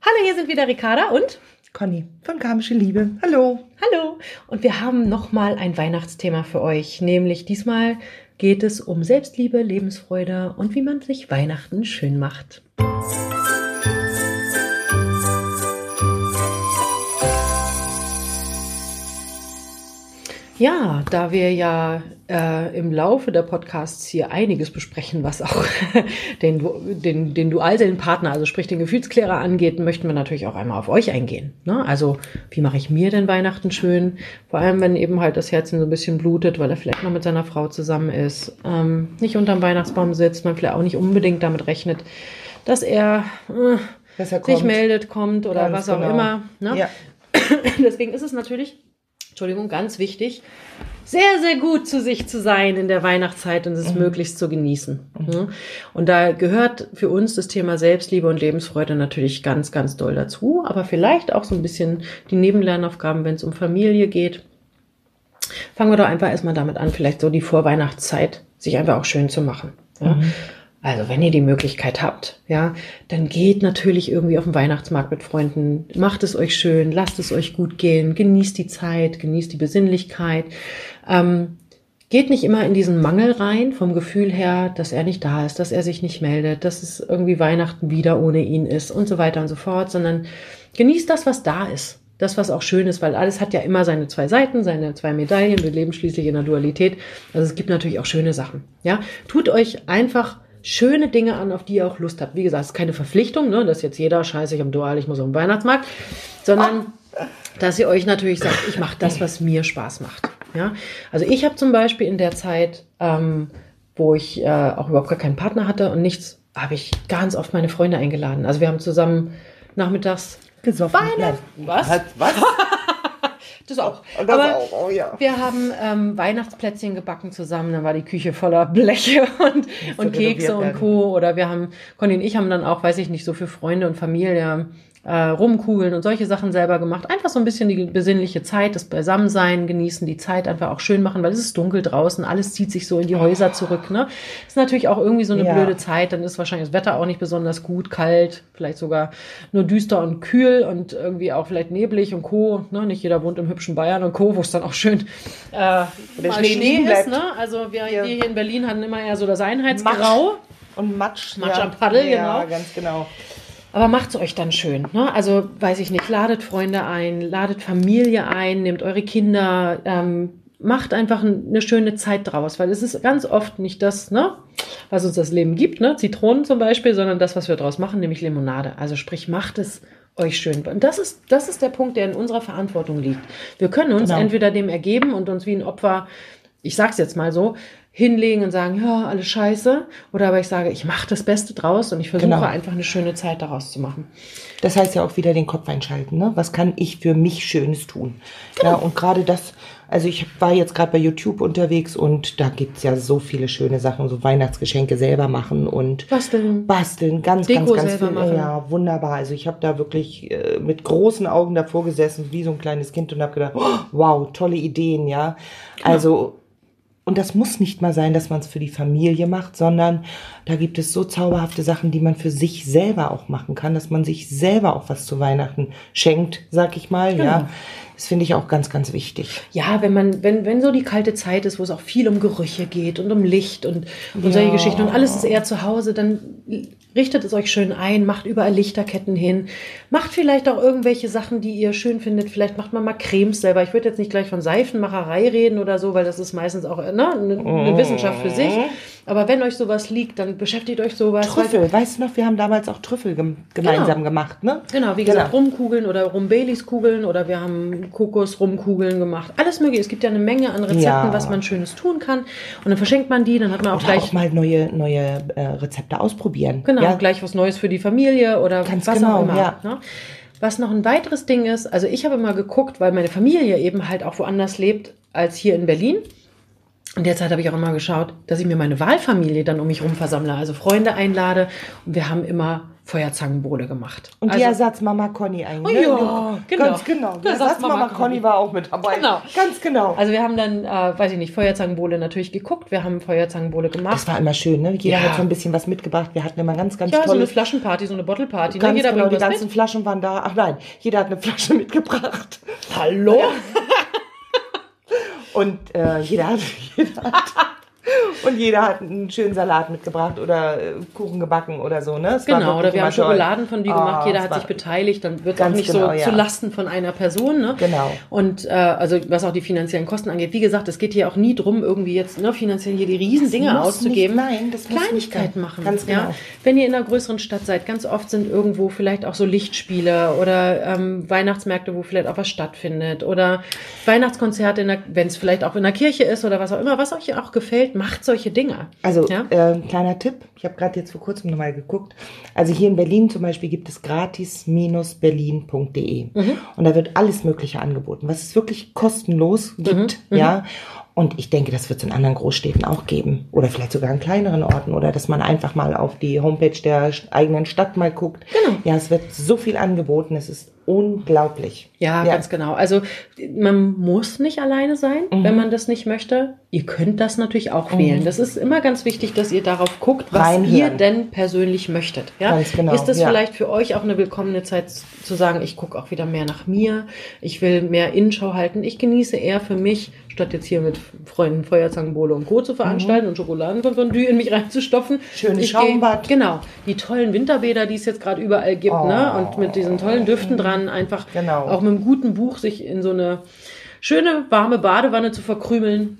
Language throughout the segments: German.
Hallo, hier sind wieder Ricarda und Conny von Karmische Liebe. Hallo. Hallo. Und wir haben nochmal ein Weihnachtsthema für euch, nämlich diesmal geht es um Selbstliebe, Lebensfreude und wie man sich Weihnachten schön macht. Ja, da wir ja äh, im Laufe der Podcasts hier einiges besprechen, was auch den, den, den Dualseelenpartner, also sprich den Gefühlsklärer angeht, möchten wir natürlich auch einmal auf euch eingehen. Ne? Also, wie mache ich mir denn Weihnachten schön? Vor allem, wenn eben halt das Herz so ein bisschen blutet, weil er vielleicht noch mit seiner Frau zusammen ist, ähm, nicht unterm Weihnachtsbaum sitzt, man vielleicht auch nicht unbedingt damit rechnet, dass er, äh, dass er sich meldet, kommt oder Ganz was auch genau. immer. Ne? Ja. Deswegen ist es natürlich Entschuldigung, ganz wichtig, sehr, sehr gut zu sich zu sein in der Weihnachtszeit und es mhm. möglichst zu genießen. Mhm. Und da gehört für uns das Thema Selbstliebe und Lebensfreude natürlich ganz, ganz doll dazu, aber vielleicht auch so ein bisschen die Nebenlernaufgaben, wenn es um Familie geht. Fangen wir doch einfach erstmal damit an, vielleicht so die Vorweihnachtszeit sich einfach auch schön zu machen. Ja? Mhm. Also wenn ihr die Möglichkeit habt, ja, dann geht natürlich irgendwie auf den Weihnachtsmarkt mit Freunden, macht es euch schön, lasst es euch gut gehen, genießt die Zeit, genießt die Besinnlichkeit. Ähm, geht nicht immer in diesen Mangel rein vom Gefühl her, dass er nicht da ist, dass er sich nicht meldet, dass es irgendwie Weihnachten wieder ohne ihn ist und so weiter und so fort, sondern genießt das, was da ist. Das, was auch schön ist, weil alles hat ja immer seine zwei Seiten, seine zwei Medaillen. Wir leben schließlich in der Dualität. Also es gibt natürlich auch schöne Sachen. Ja, tut euch einfach schöne Dinge an, auf die ihr auch Lust habt. Wie gesagt, es ist keine Verpflichtung, ne, dass jetzt jeder scheiße, ich am Dual, ich muss auf den Weihnachtsmarkt, sondern dass ihr euch natürlich sagt, ich mache das, was mir Spaß macht. Ja, also ich habe zum Beispiel in der Zeit, ähm, wo ich äh, auch überhaupt gar keinen Partner hatte und nichts, habe ich ganz oft meine Freunde eingeladen. Also wir haben zusammen nachmittags gesoffen. Weihnachten. Was? Was? Das auch. Das Aber auch, oh ja. Wir haben ähm, Weihnachtsplätzchen gebacken zusammen. Dann war die Küche voller Bleche und, und Kekse und Co. Oder wir haben, Conny und ich haben dann auch, weiß ich nicht, so für Freunde und Familie äh, Rumkugeln und solche Sachen selber gemacht. Einfach so ein bisschen die besinnliche Zeit, das Beisammensein genießen, die Zeit einfach auch schön machen, weil es ist dunkel draußen, alles zieht sich so in die Häuser zurück. Ne? Ist natürlich auch irgendwie so eine ja. blöde Zeit, dann ist wahrscheinlich das Wetter auch nicht besonders gut, kalt, vielleicht sogar nur düster und kühl und irgendwie auch vielleicht neblig und Co. Ne? Nicht jeder wohnt im hübschen Bayern und Co., wo es dann auch schön äh, mal Schnee, Schnee ist. Ne? Also wir, ja. wir, hier in Berlin hatten immer eher so das Einheitsgrau. Matsch. Und Matsch. Matsch ja. am Paddel, ja, genau. ganz genau. Aber macht es euch dann schön. Ne? Also weiß ich nicht, ladet Freunde ein, ladet Familie ein, nehmt eure Kinder, ähm, macht einfach eine schöne Zeit draus, weil es ist ganz oft nicht das, ne, was uns das Leben gibt, ne, Zitronen zum Beispiel, sondern das, was wir daraus machen, nämlich Limonade. Also sprich, macht es euch schön. Und das ist, das ist der Punkt, der in unserer Verantwortung liegt. Wir können uns genau. entweder dem ergeben und uns wie ein Opfer, ich sag's jetzt mal so, hinlegen und sagen, ja, alles scheiße. Oder aber ich sage, ich mache das Beste draus und ich versuche genau. einfach eine schöne Zeit daraus zu machen. Das heißt ja auch wieder den Kopf einschalten. Ne? Was kann ich für mich Schönes tun? Genau. Ja, und gerade das, also ich war jetzt gerade bei YouTube unterwegs und da gibt's ja so viele schöne Sachen, so Weihnachtsgeschenke selber machen und basteln. Basteln, ganz, Deko ganz, ganz viel. Machen. Ja, wunderbar. Also ich habe da wirklich äh, mit großen Augen davor gesessen, wie so ein kleines Kind und habe gedacht, oh, wow, tolle Ideen, ja. Genau. Also und das muss nicht mal sein, dass man es für die Familie macht, sondern da gibt es so zauberhafte Sachen, die man für sich selber auch machen kann, dass man sich selber auch was zu Weihnachten schenkt, sag ich mal, genau. ja. Das finde ich auch ganz, ganz wichtig. Ja, wenn man, wenn, wenn so die kalte Zeit ist, wo es auch viel um Gerüche geht und um Licht und, und ja. solche Geschichten und alles ist eher zu Hause, dann richtet es euch schön ein, macht überall Lichterketten hin, macht vielleicht auch irgendwelche Sachen, die ihr schön findet. Vielleicht macht man mal Cremes selber. Ich würde jetzt nicht gleich von Seifenmacherei reden oder so, weil das ist meistens auch ne, eine, eine Wissenschaft für sich. Aber wenn euch sowas liegt, dann beschäftigt euch sowas. Trüffel, weißt du noch, wir haben damals auch Trüffel gem gemeinsam genau. gemacht, ne? Genau, wie gesagt, genau. Rumkugeln oder Rum-Baileys-Kugeln oder wir haben Kokos-Rumkugeln gemacht. Alles mögliche. Es gibt ja eine Menge an Rezepten, ja. was man Schönes tun kann. Und dann verschenkt man die, dann hat man auch oder gleich... auch mal neue, neue äh, Rezepte ausprobieren. Genau, ja. gleich was Neues für die Familie oder Ganz was genau, auch immer. Ja. Ne? Was noch ein weiteres Ding ist, also ich habe immer geguckt, weil meine Familie eben halt auch woanders lebt als hier in Berlin. Und derzeit habe ich auch immer geschaut, dass ich mir meine Wahlfamilie dann um mich herum versammle, also Freunde einlade. Und wir haben immer Feuerzangenbowle gemacht. Und die also, Ersatzmama Conny eigentlich. Oh, ja, genau. Ganz genau. Die Ersatzmama Conny war auch mit dabei. Genau. Ganz genau. Also wir haben dann, äh, weiß ich nicht, Feuerzangenbowle natürlich geguckt. Wir haben Feuerzangenbowle gemacht. Das war immer schön, ne? Jeder ja. hat so ein bisschen was mitgebracht. Wir hatten immer ganz, ganz ja, tolle... so eine Flaschenparty, so eine Bottleparty. Ne? Ganz ne? Jeder genau, die ganzen mit. Flaschen waren da. Ach nein, jeder hat eine Flasche mitgebracht. Hallo? Und äh, jeder hat... Jeder hat und jeder hat einen schönen Salat mitgebracht oder äh, Kuchen gebacken oder so, ne? Es genau, oder wir haben Schokoladen von dir gemacht, oh, jeder hat sich beteiligt, dann wird es auch nicht genau, so ja. zu Lasten von einer Person, ne? Genau. Und äh, also was auch die finanziellen Kosten angeht, wie gesagt, es geht hier auch nie drum, irgendwie jetzt ne, finanziell hier die Riesendinge auszugeben. Nicht, nein, das Kleinigkeiten machen. Ganz genau. Ja? Wenn ihr in einer größeren Stadt seid, ganz oft sind irgendwo vielleicht auch so Lichtspiele oder ähm, Weihnachtsmärkte, wo vielleicht auch was stattfindet oder Weihnachtskonzerte, wenn es vielleicht auch in der Kirche ist oder was auch immer, was euch auch gefällt, macht solche Dinge. Also, ja? äh, kleiner Tipp, ich habe gerade jetzt vor kurzem nochmal geguckt. Also hier in Berlin zum Beispiel gibt es gratis-berlin.de mhm. und da wird alles Mögliche angeboten, was es wirklich kostenlos gibt, mhm. ja. Mhm. Und ich denke, das wird es in anderen Großstädten auch geben. Oder vielleicht sogar in kleineren Orten. Oder dass man einfach mal auf die Homepage der eigenen Stadt mal guckt. Genau. Ja, es wird so viel angeboten. Es ist unglaublich. Ja, ja, ganz genau. Also man muss nicht alleine sein, mhm. wenn man das nicht möchte. Ihr könnt das natürlich auch mhm. wählen. Das ist immer ganz wichtig, dass ihr darauf guckt, was Reinhören. ihr denn persönlich möchtet. Ja? Ganz genau. Ist das ja. vielleicht für euch auch eine willkommene Zeit zu sagen, ich gucke auch wieder mehr nach mir, ich will mehr Innenschau halten, ich genieße eher für mich, statt jetzt hier mit Freunden Feuerzangenbowle und Co. zu veranstalten mhm. und Schokoladen von Fondue in mich reinzustopfen. Schönes Schaumbad. Geh, genau. Die tollen Winterbäder, die es jetzt gerade überall gibt, oh. ne? Und mit diesen tollen Düften dran, einfach genau. auch mit einem guten Buch sich in so eine schöne, warme Badewanne zu verkrümeln.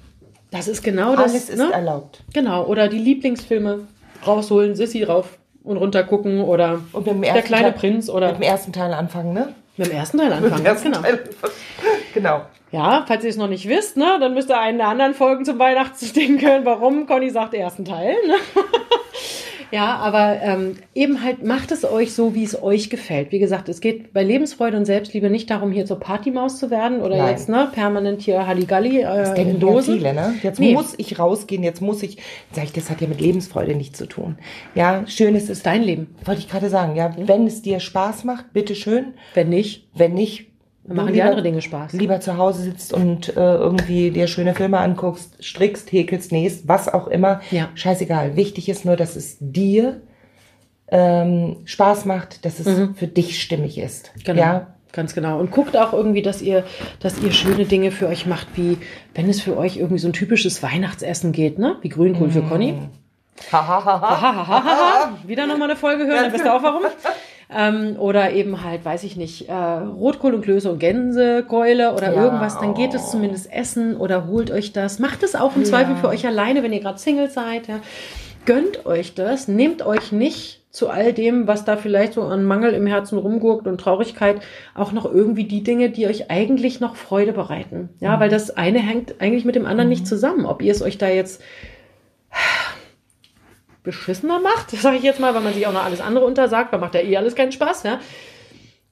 Das ist genau das. Alles ist ne? erlaubt. Genau. Oder die Lieblingsfilme rausholen, Sissy rauf und runter gucken oder der kleine Teil, Prinz oder. Mit dem ersten Teil anfangen, ne? Mit dem ersten Teil anfangen, ganz genau. Teil. genau. Ja, falls ihr es noch nicht wisst, ne, dann müsst ihr einen der anderen Folgen zum Weihnachtsding hören, warum Conny sagt ersten Teil. Ne? Ja, aber ähm, eben halt macht es euch so, wie es euch gefällt. Wie gesagt, es geht bei Lebensfreude und Selbstliebe nicht darum, hier zur Partymaus zu werden oder Nein. jetzt ne, permanent hier Halligalli äh, das denken in Dosen. viele, ne? Jetzt nee. muss ich rausgehen, jetzt muss ich, sag ich, das hat ja mit Lebensfreude nichts zu tun. Ja, schön ist es. Dein Leben. Wollte ich gerade sagen, ja. Wenn es dir Spaß macht, bitteschön. Wenn nicht. Wenn nicht, dann machen lieber, die andere Dinge Spaß. Lieber zu Hause sitzt und äh, irgendwie dir schöne Filme anguckst, strickst, häkelst, nähst, was auch immer. Ja. Scheißegal. Wichtig ist nur, dass es dir ähm, Spaß macht, dass es mhm. für dich stimmig ist. Genau. Ja? Ganz genau. Und guckt auch irgendwie, dass ihr, dass ihr schöne Dinge für euch macht, wie wenn es für euch irgendwie so ein typisches Weihnachtsessen geht, ne? Wie Grünkohl mm. für Conny. Wieder nochmal eine Folge hören, dann wisst ihr auch warum. Ähm, oder eben halt, weiß ich nicht, äh, Rotkohl und Klöße und Gänsekeule oder ja. irgendwas, dann geht es zumindest essen oder holt euch das. Macht es auch im ja. Zweifel für euch alleine, wenn ihr gerade Single seid. Ja. Gönnt euch das, nehmt euch nicht zu all dem, was da vielleicht so an Mangel im Herzen rumgurkt und Traurigkeit, auch noch irgendwie die Dinge, die euch eigentlich noch Freude bereiten. Ja, mhm. weil das eine hängt eigentlich mit dem anderen mhm. nicht zusammen. Ob ihr es euch da jetzt beschissener macht, sage ich jetzt mal, weil man sich auch noch alles andere untersagt, weil macht ja eh alles keinen Spaß, ja.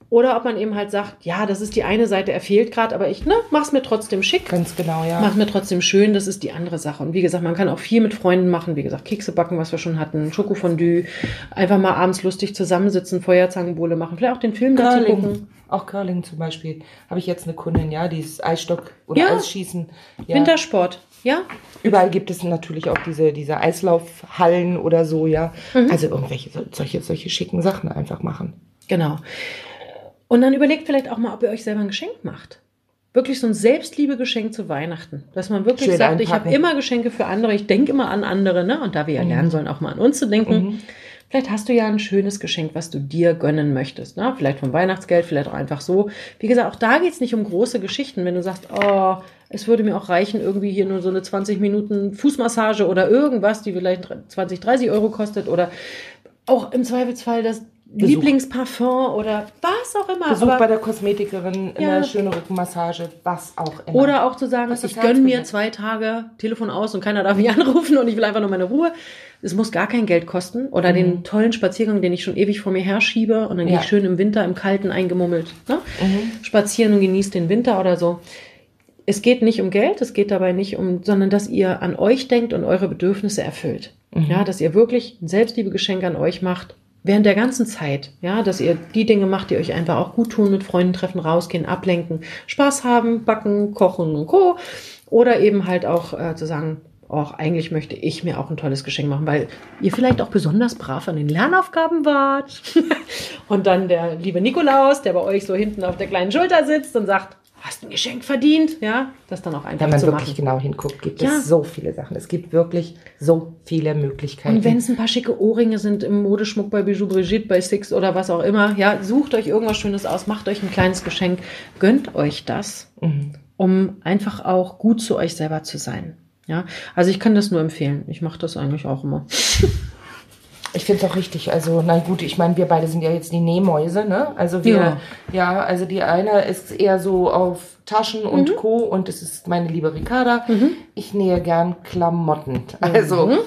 Oder ob man eben halt sagt, ja, das ist die eine Seite, er fehlt gerade, aber ich ne, mach's mir trotzdem schick. Ganz genau, ja. Mach mir trotzdem schön, das ist die andere Sache. Und wie gesagt, man kann auch viel mit Freunden machen, wie gesagt, Kekse backen, was wir schon hatten, Schokofondue, einfach mal abends lustig zusammensitzen, Feuerzangenbowle machen, vielleicht auch den Film dazu gucken. Auch Curling zum Beispiel. Habe ich jetzt eine Kundin, ja, dieses Eisstock oder ja. Eisschießen. Ja. Wintersport, ja. Überall gibt es natürlich auch diese, diese Eislaufhallen oder so, ja. Mhm. Also irgendwelche solche, solche schicken Sachen einfach machen. Genau. Und dann überlegt vielleicht auch mal, ob ihr euch selber ein Geschenk macht. Wirklich so ein Selbstliebe-Geschenk zu Weihnachten. Dass man wirklich Schön sagt, einpacken. ich habe immer Geschenke für andere, ich denke immer an andere, ne? Und da wir ja mhm. lernen sollen, auch mal an uns zu denken. Mhm. Vielleicht hast du ja ein schönes Geschenk, was du dir gönnen möchtest. Ne? Vielleicht vom Weihnachtsgeld, vielleicht auch einfach so. Wie gesagt, auch da geht's nicht um große Geschichten. Wenn du sagst, oh, es würde mir auch reichen, irgendwie hier nur so eine 20 Minuten Fußmassage oder irgendwas, die vielleicht 20, 30 Euro kostet oder auch im Zweifelsfall das Besuch. Lieblingsparfum oder was auch immer. Besuch Aber, bei der Kosmetikerin, ja. eine schöne Rückenmassage, was auch immer. Oder auch zu sagen, ich gönne mir zwei Tage Telefon aus und keiner darf mich anrufen und ich will einfach nur meine Ruhe. Es muss gar kein Geld kosten. Oder mhm. den tollen Spaziergang, den ich schon ewig vor mir herschiebe und dann ja. gehe ich schön im Winter, im Kalten eingemummelt ne? Mhm. spazieren und genieße den Winter oder so. Es geht nicht um Geld, es geht dabei nicht um, sondern dass ihr an euch denkt und eure Bedürfnisse erfüllt. Mhm. Ja, dass ihr wirklich ein Selbstliebegeschenk an euch macht während der ganzen Zeit, ja, dass ihr die Dinge macht, die euch einfach auch gut tun, mit Freunden treffen, rausgehen, ablenken, Spaß haben, backen, kochen und Co. Oder eben halt auch äh, zu sagen, auch eigentlich möchte ich mir auch ein tolles Geschenk machen, weil ihr vielleicht auch besonders brav an den Lernaufgaben wart. und dann der liebe Nikolaus, der bei euch so hinten auf der kleinen Schulter sitzt und sagt, hast ein Geschenk verdient, ja, das dann auch einfach Wenn man wirklich machen. genau hinguckt, gibt Ja. es so viele Sachen. Es gibt wirklich so viele Möglichkeiten. Und wenn es ein paar schicke Ohrringe sind im Modeschmuck bei Bijou Brigitte, bei Six oder was auch immer, ja, sucht euch irgendwas Schönes aus, macht euch ein kleines Geschenk, gönnt euch das, Mhm. um einfach auch gut zu euch selber zu sein. Ja, also ich kann das nur empfehlen. Ich mache das eigentlich auch immer. Ich finde es auch richtig. Also, na gut, ich meine, wir beide sind ja jetzt die Nähmäuse, ne? Also wir, ja, Ja. also die eine ist eher so auf Taschen und Mhm. Co. Und das ist meine liebe Ricarda. Ich nähe gern Klamotten. Also, Mhm.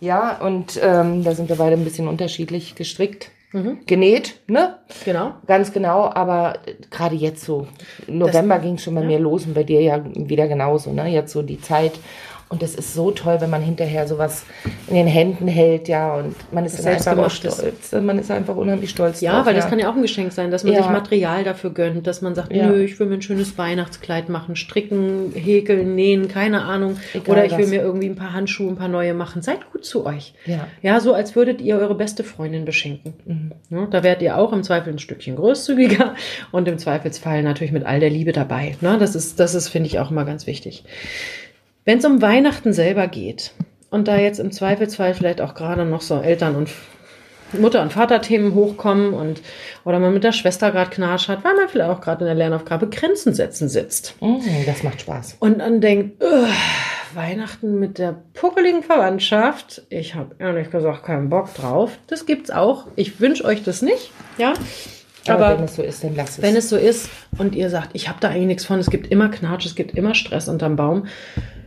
ja, und ähm, da sind wir beide ein bisschen unterschiedlich gestrickt. Mhm. Genäht, ne? Genau. Ganz genau, aber äh, gerade jetzt so, November ging es schon bei mir los und bei dir ja wieder genauso, ne? Jetzt so die Zeit. Und das ist so toll, wenn man hinterher sowas in den Händen hält, ja, und man ist dann einfach stolz. Man ist einfach unheimlich stolz Ja, drauf, weil das kann ja auch ein Geschenk sein, dass man Ja. sich Material dafür gönnt, dass man sagt, Ja. nö, ich will mir ein schönes Weihnachtskleid machen, stricken, häkeln, nähen, keine Ahnung. Egal Oder ich will was. mir irgendwie ein paar Handschuhe, ein paar neue machen. Seid gut zu euch. Ja. Ja, so als würdet ihr eure beste Freundin beschenken. Mhm. Ja, da werdet ihr auch im Zweifel ein Stückchen großzügiger und im Zweifelsfall natürlich mit all der Liebe dabei. Ne? Das ist, das ist, finde ich, auch immer ganz wichtig. Wenn es um Weihnachten selber geht und da jetzt im Zweifelsfall vielleicht auch gerade noch so Eltern und Mutter- und Vaterthemen hochkommen und oder man mit der Schwester gerade Knatsch hat, weil man vielleicht auch gerade in der Lernaufgabe Grenzen setzen sitzt Mhm, das macht Spaß. und dann denkt, "Ugh, Weihnachten mit der puckeligen Verwandtschaft, ich habe ehrlich gesagt keinen Bock drauf. Das gibt's auch. Ich wünsche euch das nicht, ja. Aber, Aber wenn es so ist, dann lass es. wenn es so ist und ihr sagt, ich habe da eigentlich nichts von, es gibt immer Knatsch, es gibt immer Stress unterm Baum,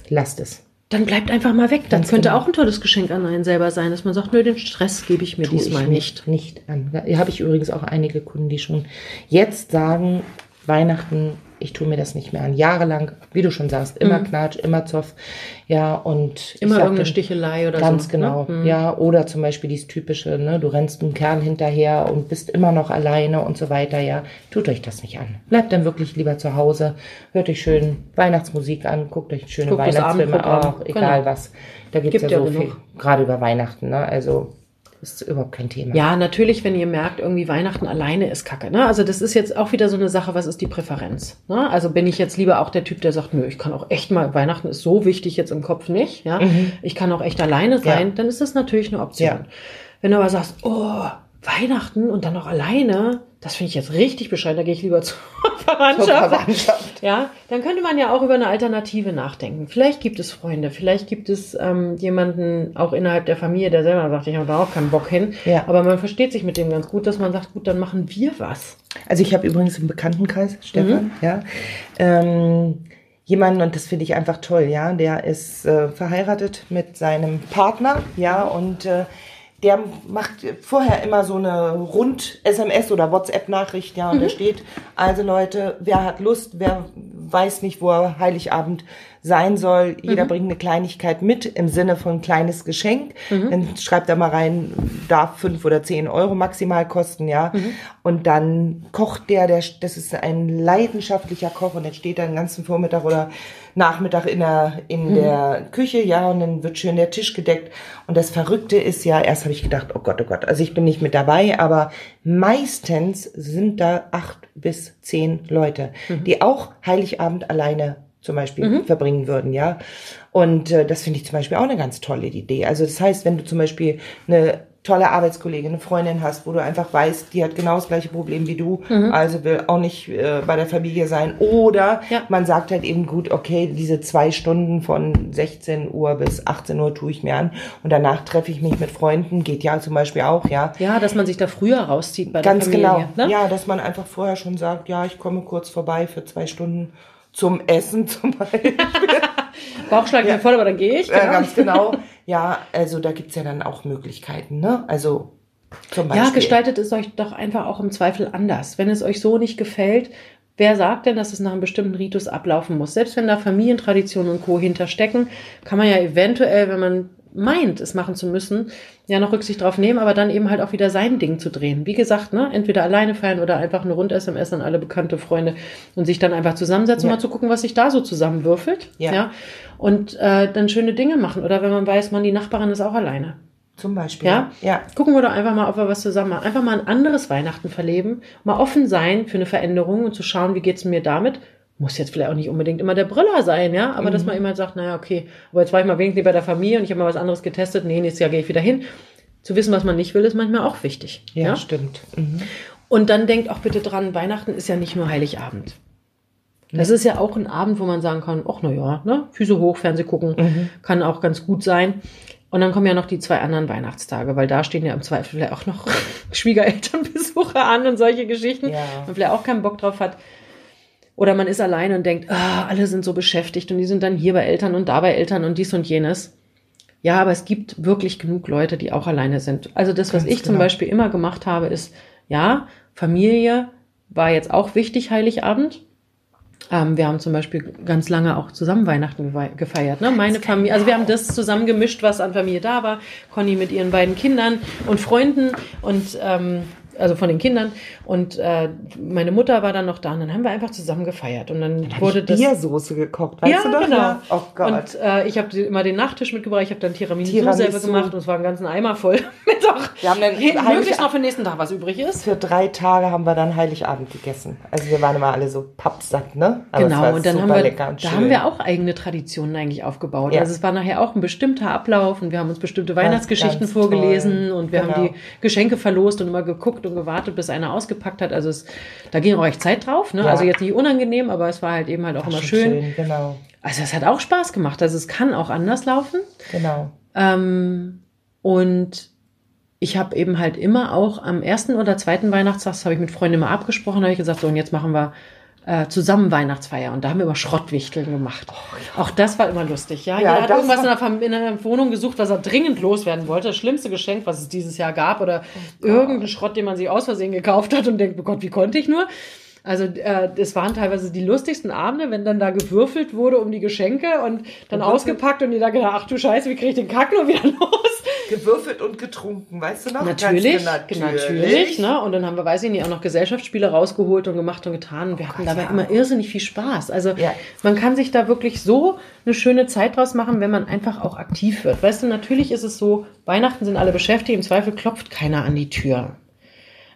Lasst es. dann bleibt einfach mal weg. Das Ganz könnte genau. auch ein tolles Geschenk an einen selber sein, dass man sagt, nö, den Stress gebe ich mir Tue diesmal ich nicht. Nicht an. Da habe ich übrigens auch einige Kunden, die schon jetzt sagen, Weihnachten, ich tue mir das nicht mehr an. Jahrelang, wie du schon sagst, immer Knatsch, immer Zoff. Ja, und Mhm. Immer irgendeine Stichelei oder Ganz so. genau, Ne? Mhm. ja. Oder zum Beispiel dieses typische, ne, du rennst einem Kerl hinterher und bist immer noch alleine und so weiter, ja. Tut euch das nicht an. Bleibt dann wirklich lieber zu Hause, hört euch schön Weihnachtsmusik an, guckt euch schöne Guckt das Weihnachtsfilme Abendprogramm. auch, egal Genau. was. Da gibt's Gibt ja ja so genug. viel, gerade über Weihnachten, ne, also ist überhaupt kein Thema. Ja, natürlich, wenn ihr merkt, irgendwie Weihnachten alleine ist Kacke. Ne? Also das ist jetzt auch wieder so eine Sache, was ist die Präferenz? Ne? Also bin ich jetzt lieber auch der Typ, der sagt, nö, ich kann auch echt mal, Weihnachten ist so wichtig jetzt im Kopf nicht. Ja? Ich kann auch echt alleine sein, Ja. dann ist das natürlich eine Option. Ja. Wenn du aber sagst, oh, Weihnachten und dann noch alleine, das finde ich jetzt richtig bescheiden, da gehe ich lieber zur Verwandtschaft. Zur Verwandtschaft. Ja, dann könnte man ja auch über eine Alternative nachdenken. Vielleicht gibt es Freunde, vielleicht gibt es ähm, jemanden auch innerhalb der Familie, der selber sagt, ich habe da auch keinen Bock hin. Ja. Aber man versteht sich mit dem ganz gut, dass man sagt, gut, dann machen wir was. Also ich habe übrigens im Bekanntenkreis, Stefan, Mhm. ja, ähm, jemanden, und das finde ich einfach toll, ja, der ist äh, verheiratet mit seinem Partner, ja, und äh, der macht vorher immer so eine Rund-SMS- oder WhatsApp-Nachricht, ja, und da steht, also Leute, wer hat Lust, wer weiß nicht, wo er Heiligabend sein soll, jeder bringt eine Kleinigkeit mit im Sinne von kleines Geschenk. Dann schreibt er mal rein, darf fünf oder zehn Euro maximal kosten, ja. Und dann kocht der, der, das ist ein leidenschaftlicher Koch und dann steht er den ganzen Vormittag oder Nachmittag in der, in der Küche, ja, und dann wird schön der Tisch gedeckt. Und das Verrückte ist ja, erst habe ich gedacht, oh Gott, oh Gott, also ich bin nicht mit dabei, aber meistens sind da acht bis zehn Leute, die auch Heiligabend alleine zum Beispiel verbringen würden, ja. Und äh, das finde ich zum Beispiel auch eine ganz tolle Idee. Also das heißt, wenn du zum Beispiel eine tolle Arbeitskollegin, eine Freundin hast, wo du einfach weißt, die hat genau das gleiche Problem wie du, also will auch nicht äh, bei der Familie sein. Oder Ja. man sagt halt eben gut, okay, diese zwei Stunden von 16 Uhr bis 18 Uhr tue ich mir an und danach treffe ich mich mit Freunden, geht ja zum Beispiel auch, ja. Ja, dass man sich da früher rauszieht bei Ganz der Familie. genau. Ne? Ja, dass man einfach vorher schon sagt, ja, ich komme kurz vorbei für zwei Stunden zum Essen zum Beispiel. Bauchschlag mir voll, aber dann gehe ich. Ja, genau. ganz genau. Ja, also da gibt's ja dann auch Möglichkeiten, ne? Also zum Beispiel. Ja, gestaltet es euch doch einfach auch im Zweifel anders. Wenn es euch so nicht gefällt, wer sagt denn, dass es nach einem bestimmten Ritus ablaufen muss? Selbst wenn da Familientraditionen und Co. hinterstecken, kann man ja eventuell, wenn man meint, es machen zu müssen, ja noch Rücksicht drauf nehmen, aber dann eben halt auch wieder sein Ding zu drehen. Wie gesagt, ne, entweder alleine feiern oder einfach eine Rund-SMS an alle bekannte Freunde und sich dann einfach zusammensetzen, ja. mal zu gucken, was sich da so zusammenwürfelt. Ja. ja und äh, dann schöne Dinge machen. Oder wenn man weiß, man, die Nachbarin ist auch alleine. Zum Beispiel. Ja? ja. Gucken wir doch einfach mal, ob wir was zusammen machen. Einfach mal ein anderes Weihnachten verleben. Mal offen sein für eine Veränderung und zu schauen, wie geht's mir damit muss jetzt vielleicht auch nicht unbedingt immer der Brüller sein, ja, aber mhm. dass man immer sagt, naja, okay, aber jetzt war ich mal wenigstens bei der Familie und ich habe mal was anderes getestet, nee, nächstes Jahr gehe ich wieder hin. Zu wissen, was man nicht will, ist manchmal auch wichtig. Ja, ja? stimmt. Mhm. Und dann denkt auch bitte dran, Weihnachten ist ja nicht nur Heiligabend. Das ist ja auch ein Abend, wo man sagen kann, ach na ja, ne, Füße hoch, Fernseh gucken, mhm. kann auch ganz gut sein. Und dann kommen ja noch die zwei anderen Weihnachtstage, weil da stehen ja im Zweifel vielleicht auch noch Schwiegerelternbesuche an und solche Geschichten. Ja. Man vielleicht auch keinen Bock drauf hat. Oder man ist allein und denkt, ah, alle sind so beschäftigt und die sind dann hier bei Eltern und da bei Eltern und dies und jenes. Ja, aber es gibt wirklich genug Leute, die auch alleine sind. Also das, was Ganz ich genau. zum Beispiel immer gemacht habe, ist, ja, Familie war jetzt auch wichtig, Heiligabend. Ähm, wir haben zum Beispiel ganz lange auch zusammen Weihnachten gefeiert. Ne? Meine Familie, also wir haben das zusammen gemischt, was an Familie da war. Conny mit ihren beiden Kindern und Freunden und ähm, also von den Kindern. Und äh, meine Mutter war dann noch da und dann haben wir einfach zusammen gefeiert. Und dann, dann wurde das. Biersoße gekocht, weißt ja, du doch? Genau. Ja? Oh Gott. Und äh, ich habe immer den Nachtisch mitgebracht, ich habe dann Tiramisu, Tiramisu, selber gemacht und es war einen ganzen Eimer voll mit auch wir haben dann möglichst noch für den nächsten Tag was übrig ist. Für drei Tage haben wir dann Heiligabend gegessen. Also wir waren immer alle so pappsatt, ne? Aber genau, und dann haben wir, da haben wir auch eigene Traditionen eigentlich aufgebaut. Ja. Also es war nachher auch ein bestimmter Ablauf und wir haben uns bestimmte Weihnachtsgeschichten vorgelesen toll. und wir genau. haben die Geschenke verlost und immer geguckt und gewartet, bis einer ausgepackt hat. Also es, da ging auch echt Zeit drauf. Ne? Ja. Also jetzt nicht unangenehm, aber es war halt eben halt auch war immer schön. schön. Genau. Also es hat auch Spaß gemacht. Also es kann auch anders laufen. Genau. Ähm, und ich habe eben halt immer auch am ersten oder zweiten Weihnachtstag, das habe ich mit Freunden immer abgesprochen, habe ich gesagt, so und jetzt machen wir äh, zusammen Weihnachtsfeier und da haben wir immer Schrottwichteln gemacht. Oh, ja. Auch das war immer lustig, ja. ja Jeder hat irgendwas in der, in der, Wohnung gesucht, was er dringend loswerden wollte. Das schlimmste Geschenk, was es dieses Jahr gab oder oh irgendein Schrott, den man sich aus Versehen gekauft hat und denkt, oh Gott, wie konnte ich nur? Also äh, das waren teilweise die lustigsten Abende, wenn dann da gewürfelt wurde um die Geschenke und dann ausgepackt und die da gedacht, ach du Scheiße, wie kriege ich den Kack nur wieder los? Gewürfelt und getrunken, weißt du noch? Natürlich, natürlich, natürlich. Ne? Und dann haben wir, weiß ich nicht, auch noch Gesellschaftsspiele rausgeholt und gemacht und getan. Und wir oh hatten Gott, dabei ja. immer irrsinnig viel Spaß. Also ja. man kann sich da wirklich so eine schöne Zeit draus machen, wenn man einfach auch aktiv wird. Weißt du, natürlich ist es so, Weihnachten sind alle beschäftigt, im Zweifel klopft keiner an die Tür.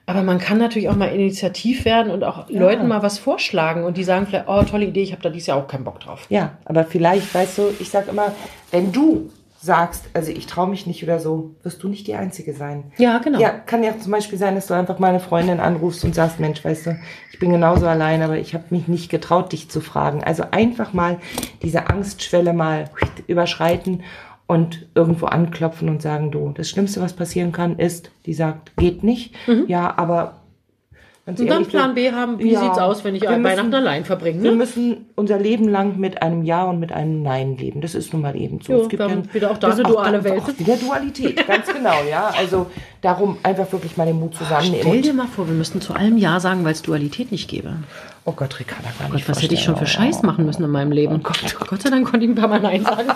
Aber man kann natürlich auch mal initiativ werden und auch ja. Leuten mal was vorschlagen und die sagen vielleicht, oh, tolle Idee, ich habe da dieses Jahr auch keinen Bock drauf. Ja, aber vielleicht, weißt du, ich sag immer, wenn du sagst, also ich traue mich nicht oder so, wirst du nicht die Einzige sein. Ja, genau. Ja, kann ja zum Beispiel sein, dass du einfach mal eine Freundin anrufst und sagst, Mensch, weißt du, ich bin genauso allein, aber ich habe mich nicht getraut, dich zu fragen. Also einfach mal diese Angstschwelle mal überschreiten und irgendwo anklopfen und sagen, du, das Schlimmste, was passieren kann, ist, die sagt, geht nicht. Mhm. Ja, aber Ganz und dann Plan B haben, wie ja, sieht's aus, wenn ich Weihnachten müssen, allein verbringe? Ne? Wir müssen unser Leben lang mit einem Ja und mit einem Nein leben. Das ist nun mal eben so. Jo, es gibt ja wieder auch da eine duale auch, Welt. Auch wieder Dualität, ganz genau, ja. Also darum einfach wirklich mal den Mut zusammennehmen. Stell dir mal vor, wir müssten zu allem Ja sagen, weil es Dualität nicht gäbe. Oh Gott, Ricarda, gar nicht. Gott, was hätte ich schon für Scheiß machen müssen in meinem Leben? Oh Gott, oh Gott sei Dank konnte ich ein paar Mal Nein sagen.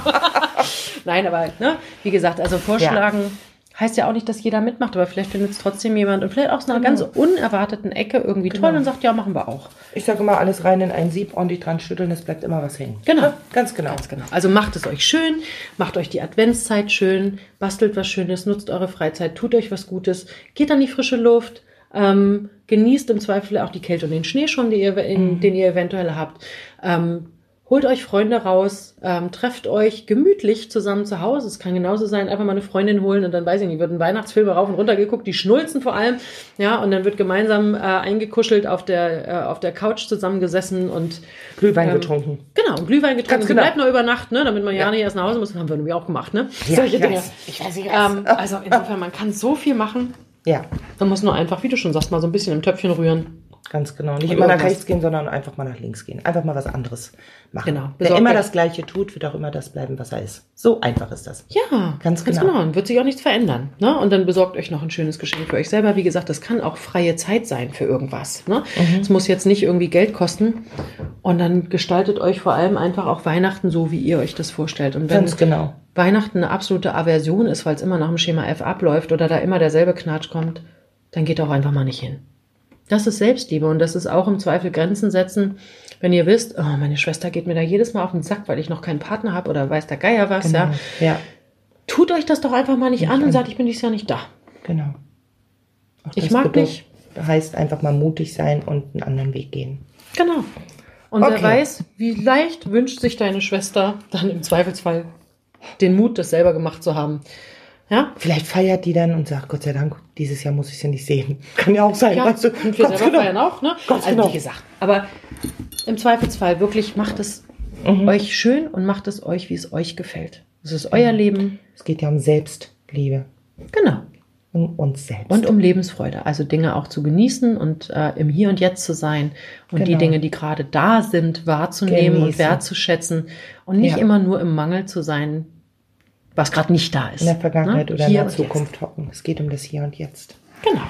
Nein, aber ne, wie gesagt, also vorschlagen. Ja Heißt ja auch nicht, dass jeder mitmacht, aber vielleicht findet es trotzdem jemand und vielleicht aus einer genau. ganz unerwarteten Ecke irgendwie genau. toll und sagt, ja, machen wir auch. Ich sage immer, alles rein in ein Sieb, ordentlich dran schütteln, es bleibt immer was hängen. Genau. Ja, ganz genau. Ganz genau. Also macht es euch schön, macht euch die Adventszeit schön, bastelt was Schönes, nutzt eure Freizeit, tut euch was Gutes, geht an die frische Luft, ähm, genießt im Zweifel auch die Kälte und den Schnee schon, den ihr, in, mhm. den ihr eventuell habt. Ähm, Holt euch Freunde raus, ähm, trefft euch gemütlich zusammen zu Hause. Es kann genauso sein, einfach mal eine Freundin holen und dann weiß ich nicht, wird ein Weihnachtsfilm rauf und runter geguckt, die schnulzen vor allem, ja, und dann wird gemeinsam äh, eingekuschelt auf der äh, auf der Couch zusammengesessen und Glühwein ähm, getrunken. Genau, Glühwein getrunken. Ganz genau. bleibt noch über Nacht, ne, damit man ja, ja nicht erst nach Hause muss. Das haben wir nämlich auch gemacht, ne? Ja, Solche Dinge. Ich weiß nicht, ähm, also insofern, man kann so viel machen. Ja. Man muss nur einfach, wie du schon sagst, mal so ein bisschen im Töpfchen rühren. Ganz genau. Nicht immer nach rechts gehen, sondern einfach mal nach links gehen. Einfach mal was anderes machen. Genau. Wer immer das Gleiche tut, wird auch immer das bleiben, was er ist. So einfach ist das. Ja, ganz genau. Ganz genau. Und wird sich auch nichts verändern. Ne? Und dann besorgt euch noch ein schönes Geschenk für euch selber. Wie gesagt, das kann auch freie Zeit sein für irgendwas. Ne? Mhm. Es muss jetzt nicht irgendwie Geld kosten. Und dann gestaltet euch vor allem einfach auch Weihnachten so, wie ihr euch das vorstellt. Und wenn, ganz genau Weihnachten eine absolute Aversion ist, weil es immer nach dem Schema F abläuft oder da immer derselbe Knatsch kommt, dann geht auch einfach mal nicht hin. Das ist Selbstliebe und das ist auch im Zweifel Grenzen setzen. Wenn ihr wisst, oh, meine Schwester geht mir da jedes Mal auf den Sack, weil ich noch keinen Partner habe oder weiß der Geier was, genau. ja. ja. Tut euch das doch einfach mal nicht ja, an und sagt, ich bin dieses Jahr nicht da. Genau. ich mag nicht. Heißt einfach mal mutig sein und einen anderen Weg gehen. Genau. Und okay. wer weiß, wie leicht wünscht sich deine Schwester dann im Zweifelsfall den Mut, das selber gemacht zu haben. Ja? Vielleicht feiert die dann und sagt, Gott sei Dank, dieses Jahr muss ich sie nicht sehen. Kann ja auch sein. Ja, weißt du, und wir selber genau. feiern auch, ne? Ganz also genau. wie gesagt. Aber im Zweifelsfall wirklich macht es mhm. euch schön und macht es euch, wie es euch gefällt. Es ist euer Leben. Es geht ja um Selbstliebe. Genau. Um uns selbst. Und um Lebensfreude. Also Dinge auch zu genießen und äh, im Hier und Jetzt zu sein und genau. die Dinge, die gerade da sind, wahrzunehmen Genießen. und wertzuschätzen und nicht ja. immer nur im Mangel zu sein, was gerade nicht da ist. In der Vergangenheit ne? oder Hier in der Zukunft hocken. Es geht um das Hier und Jetzt. Genau.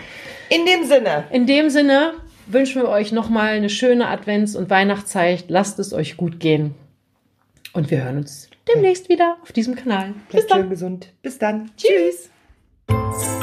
In dem Sinne. In dem Sinne wünschen wir euch nochmal eine schöne Advents- und Weihnachtszeit. Lasst es euch gut gehen. Und wir hören uns demnächst wieder auf diesem Kanal. Bleibt Bis dann. schön gesund. Bis dann. Tschüss. Tschüss.